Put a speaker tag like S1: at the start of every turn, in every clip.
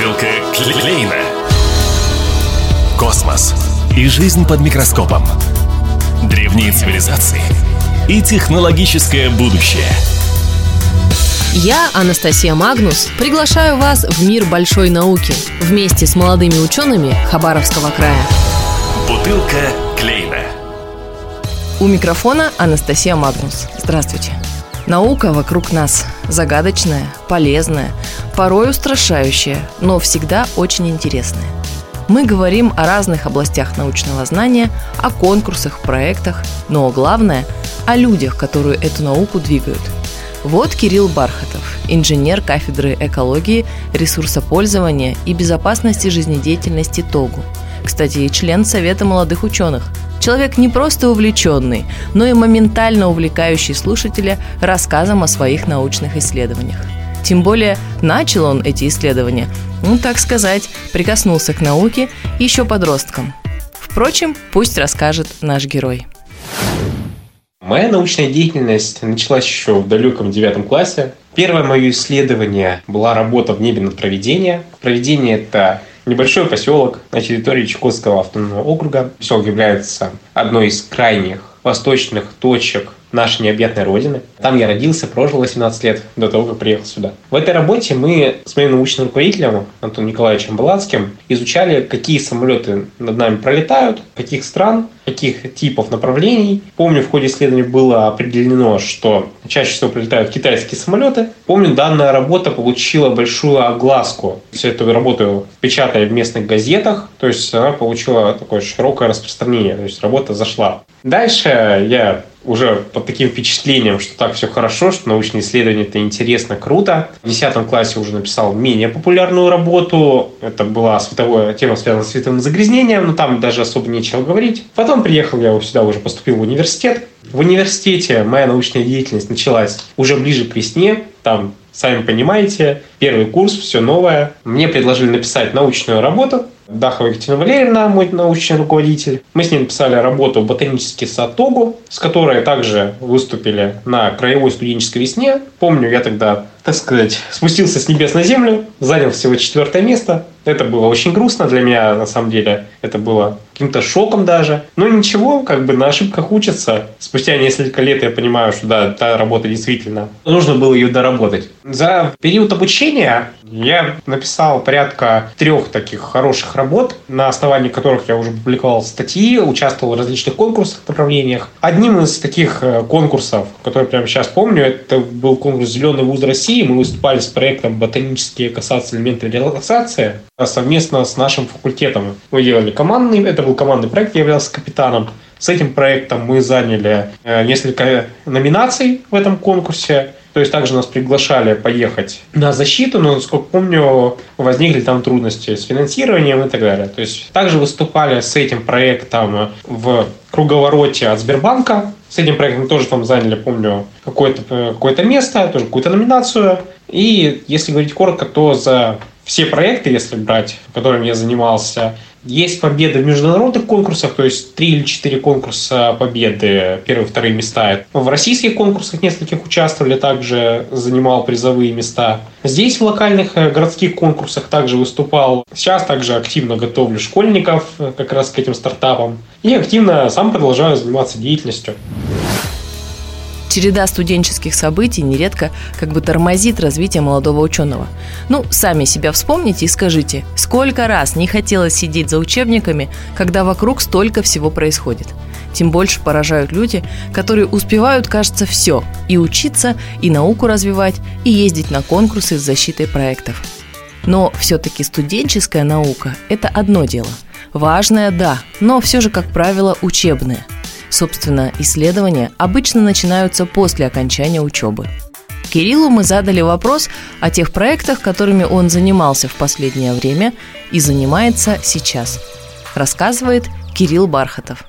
S1: Бутылка Клейна. Космос и жизнь под микроскопом. Древние цивилизации и технологическое будущее.
S2: Я, Анастасия Магнус, приглашаю вас в мир большой науки вместе с молодыми учеными Хабаровского края.
S1: Бутылка Клейна.
S2: У микрофона Анастасия Магнус. Здравствуйте. Наука вокруг нас загадочная, полезная, порой устрашающая, но всегда очень интересная. Мы говорим о разных областях научного знания, о конкурсах, проектах, но главное – о людях, которые эту науку двигают. Вот Кирилл Бархатов, инженер кафедры экологии, ресурсопользования и безопасности жизнедеятельности ТОГУ. Кстати, член Совета молодых ученых – Человек не просто увлеченный, но и моментально увлекающий слушателя рассказом о своих научных исследованиях. Тем более начал он эти исследования, ну так сказать, прикоснулся к науке еще подростком. Впрочем, пусть расскажет наш герой.
S3: Моя научная деятельность началась еще в далеком девятом классе. Первое мое исследование была работа в небе над проведением. Проведение – это небольшой поселок на территории Чукотского автономного округа. Поселок является одной из крайних восточных точек нашей необъятной родины. Там я родился, прожил 18 лет до того, как приехал сюда. В этой работе мы с моим научным руководителем Антоном Николаевичем Баланским изучали, какие самолеты над нами пролетают, каких стран, каких типов направлений. Помню, в ходе исследования было определено, что чаще всего прилетают китайские самолеты. Помню, данная работа получила большую огласку. Всю эту работу печатали в местных газетах, то есть она получила такое широкое распространение, то есть работа зашла. Дальше я уже под таким впечатлением, что так все хорошо, что научные исследования это интересно, круто. В 10 классе уже написал менее популярную работу. Это была световая тема, связанная с световым загрязнением, но там даже особо нечего говорить. Потом приехал я сюда, уже поступил в университет. В университете моя научная деятельность началась уже ближе к весне. Там, сами понимаете, первый курс, все новое. Мне предложили написать научную работу Дахова Екатерина Валерьевна, мой научный руководитель. Мы с ней написали работу «Ботанический сад Тогу», с которой также выступили на краевой студенческой весне. Помню, я тогда, так сказать, спустился с небес на землю, занял всего четвертое место. Это было очень грустно для меня, на самом деле. Это было каким-то шоком даже. Но ничего, как бы на ошибках учатся. Спустя несколько лет я понимаю, что да, та работа действительно, нужно было ее доработать. За период обучения я написал порядка трех таких хороших работ, на основании которых я уже публиковал статьи, участвовал в различных конкурсах, направлениях. Одним из таких э, конкурсов, который прямо сейчас помню, это был конкурс «Зеленый вуз России». Мы выступали с проектом «Ботанические касательные элементы релаксации» совместно с нашим факультетом. Мы делали командный, это был командный проект, я являлся капитаном. С этим проектом мы заняли э, несколько номинаций в этом конкурсе. То есть также нас приглашали поехать на защиту, но, насколько помню, возникли там трудности с финансированием и так далее. То есть также выступали с этим проектом в круговороте от Сбербанка. С этим проектом тоже там заняли, помню, какое-то э, какое место, тоже какую-то номинацию. И если говорить коротко, то за все проекты, если брать, которыми я занимался, есть победы в международных конкурсах, то есть три или четыре конкурса победы, первые, вторые места. В российских конкурсах нескольких участвовали, также занимал призовые места. Здесь в локальных э, городских конкурсах также выступал. Сейчас также активно готовлю школьников э, как раз к этим стартапам. И активно сам продолжаю заниматься деятельностью.
S2: Череда студенческих событий нередко как бы тормозит развитие молодого ученого. Ну, сами себя вспомните и скажите, сколько раз не хотелось сидеть за учебниками, когда вокруг столько всего происходит. Тем больше поражают люди, которые успевают, кажется, все – и учиться, и науку развивать, и ездить на конкурсы с защитой проектов. Но все-таки студенческая наука – это одно дело. Важное – да, но все же, как правило, учебное – Собственно, исследования обычно начинаются после окончания учебы. Кириллу мы задали вопрос о тех проектах, которыми он занимался в последнее время и занимается сейчас. Рассказывает Кирилл Бархатов.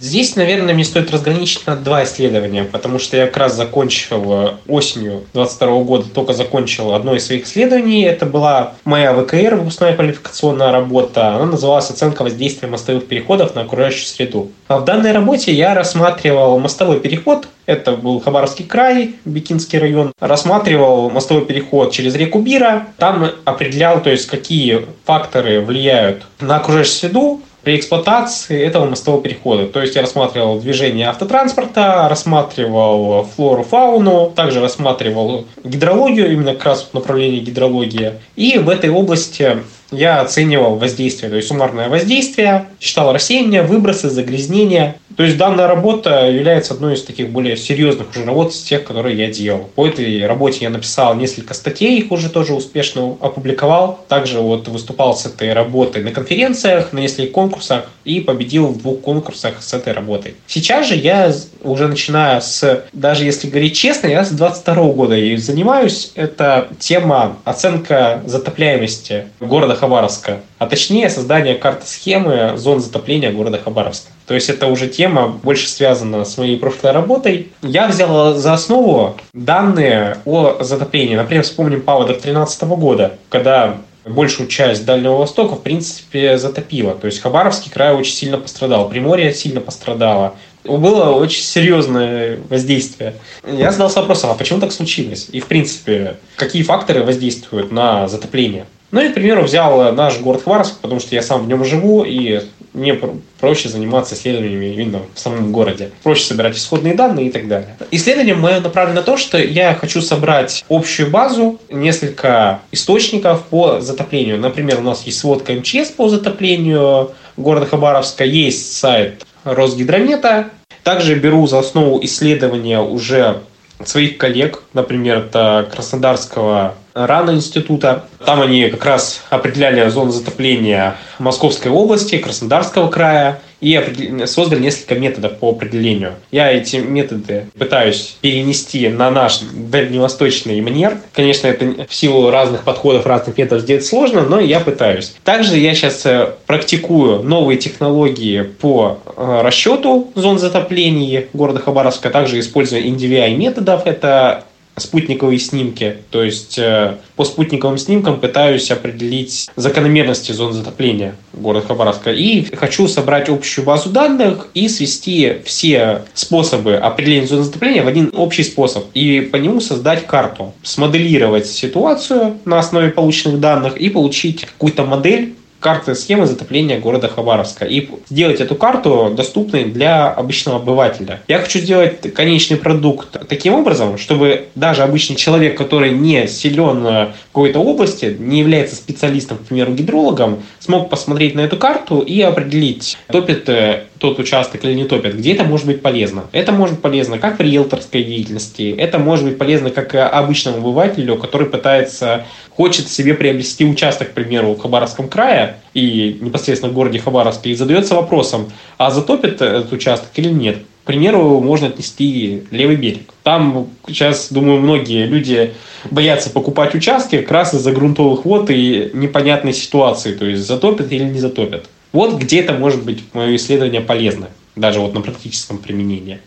S3: Здесь, наверное, мне стоит разграничить на два исследования, потому что я как раз закончил э, осенью 22 года, только закончил одно из своих исследований. Это была моя ВКР, выпускная квалификационная работа. Она называлась «Оценка воздействия мостовых переходов на окружающую среду». А в данной работе я рассматривал мостовой переход, это был Хабаровский край, Бикинский район, рассматривал мостовой переход через реку Бира. Там определял, то есть, какие факторы влияют на окружающую среду, при эксплуатации этого мостового перехода. То есть я рассматривал движение автотранспорта, рассматривал флору, фауну, также рассматривал гидрологию, именно как раз направлении гидрологии. И в этой области я оценивал воздействие, то есть суммарное воздействие, считал рассеяние, выбросы, загрязнения. То есть данная работа является одной из таких более серьезных уже работ из тех, которые я делал. По этой работе я написал несколько статей, их уже тоже успешно опубликовал. Также вот выступал с этой работой на конференциях, на нескольких конкурсах и победил в двух конкурсах с этой работой. Сейчас же я уже начиная с, даже если говорить честно, я с 22 года ею занимаюсь. Это тема оценка затопляемости города Хабаровска, а точнее создание карты схемы зон затопления города Хабаровска. То есть это уже тема больше связана с моей прошлой работой. Я взял за основу данные о затоплении. Например, вспомним паводок 2013 года, когда большую часть Дальнего Востока, в принципе, затопило. То есть Хабаровский край очень сильно пострадал, Приморье сильно пострадало. Было очень серьезное воздействие. Я задался вопросом, а почему так случилось? И, в принципе, какие факторы воздействуют на затопление? Ну и, к примеру, взял наш город Хваровск, потому что я сам в нем живу, и мне проще заниматься исследованиями именно в самом городе. Проще собирать исходные данные и так далее. Исследование мое направлено на то, что я хочу собрать общую базу, несколько источников по затоплению. Например, у нас есть сводка МЧС по затоплению города Хабаровска, есть сайт Росгидромета. Также беру за основу исследования уже своих коллег, например, это Краснодарского РАНа института. Там они как раз определяли зону затопления Московской области, Краснодарского края и создали несколько методов по определению. Я эти методы пытаюсь перенести на наш дальневосточный манер. Конечно, это в силу разных подходов, разных методов сделать сложно, но я пытаюсь. Также я сейчас э, практикую новые технологии по э, расчету зон затопления города Хабаровска, также используя NDVI методов. Это спутниковые снимки. То есть э, по спутниковым снимкам пытаюсь определить закономерности зон затопления города Хабаровска. И хочу собрать общую базу данных и свести все способы определения зоны затопления в один общий способ. И по нему создать карту. Смоделировать ситуацию на основе полученных данных и получить какую-то модель карты схемы затопления города Хабаровска и сделать эту карту доступной для обычного обывателя. Я хочу сделать конечный продукт таким образом, чтобы даже обычный человек, который не силен в какой-то области, не является специалистом, к примеру, гидрологом, смог посмотреть на эту карту и определить, топит э, тот участок или не топит, где это может быть полезно. Это может быть полезно как в риэлторской деятельности, это может быть полезно как обычному обывателю, который пытается, хочет себе приобрести участок, к примеру, в Хабаровском крае и непосредственно в городе Хабаровске, и задается вопросом, а затопит этот участок или нет. К примеру, можно отнести левый берег. Там сейчас, думаю, многие люди боятся покупать участки как раз из-за грунтовых вод и непонятной ситуации, то есть затопят или не затопят. Вот где это может быть мое исследование полезно, даже вот на практическом применении.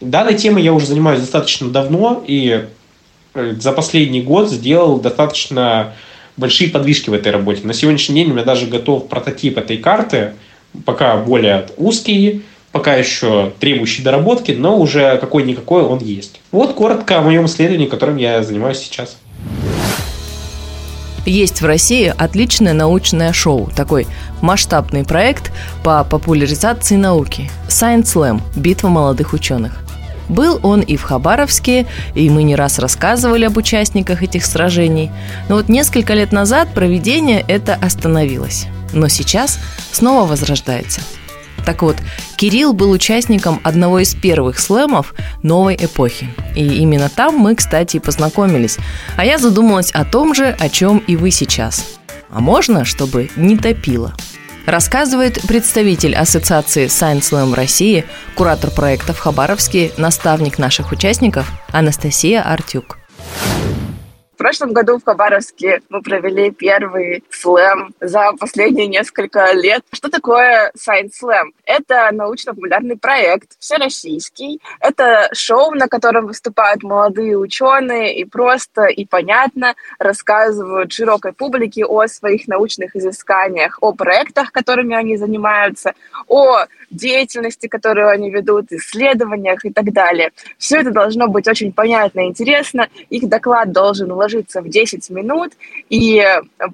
S3: Данной темой я уже занимаюсь достаточно давно, и э, за последний год сделал достаточно большие подвижки в этой работе. На сегодняшний день у меня даже готов прототип этой карты, пока более узкий, пока еще требующий доработки, но уже какой-никакой он есть. Вот коротко о моем исследовании, которым я занимаюсь сейчас.
S2: Есть в России отличное научное шоу, такой масштабный проект по популяризации науки Science Slam – битва молодых ученых. Был он и в Хабаровске, и мы не раз рассказывали об участниках этих сражений. Но вот несколько лет назад проведение это остановилось. Но сейчас снова возрождается – так вот, Кирилл был участником одного из первых слэмов новой эпохи. И именно там мы, кстати, и познакомились. А я задумалась о том же, о чем и вы сейчас. А можно, чтобы не топило? Рассказывает представитель Ассоциации Science Slam России, куратор проекта в Хабаровске, наставник наших участников Анастасия Артюк.
S4: Прошлом году в Хабаровске мы провели первый слэм за последние несколько лет. Что такое Science Slam? Это научно-популярный проект, всероссийский. Это шоу, на котором выступают молодые ученые и просто и понятно рассказывают широкой публике о своих научных изысканиях, о проектах, которыми они занимаются, о деятельности, которую они ведут, исследованиях и так далее. Все это должно быть очень понятно и интересно. Их доклад должен уложиться в 10 минут, и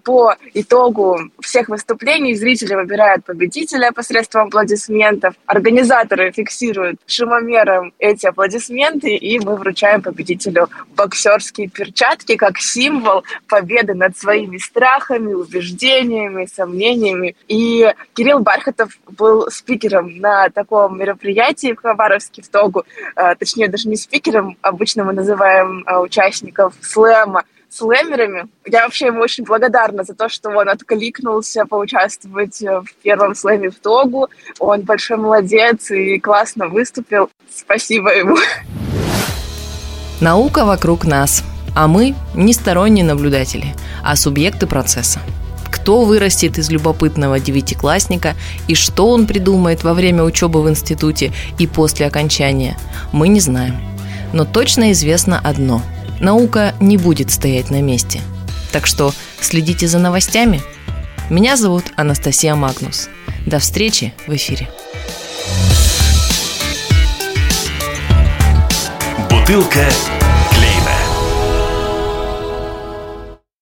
S4: по итогу всех выступлений зрители выбирают победителя посредством аплодисментов. Организаторы фиксируют шумомером эти аплодисменты, и мы вручаем победителю боксерские перчатки как символ победы над своими страхами, убеждениями, сомнениями. И Кирилл Бархатов был спикером на таком мероприятии в Хабаровске, в Тогу. А, точнее, даже не спикером, обычно мы называем а, участников слэма слэмерами. Я вообще ему очень благодарна за то, что он откликнулся поучаствовать в первом слэме в Тогу. Он большой молодец и классно выступил. Спасибо ему.
S2: Наука вокруг нас, а мы не сторонние наблюдатели, а субъекты процесса кто вырастет из любопытного девятиклассника и что он придумает во время учебы в институте и после окончания, мы не знаем. Но точно известно одно – наука не будет стоять на месте. Так что следите за новостями. Меня зовут Анастасия Магнус. До встречи в эфире.
S1: Бутылка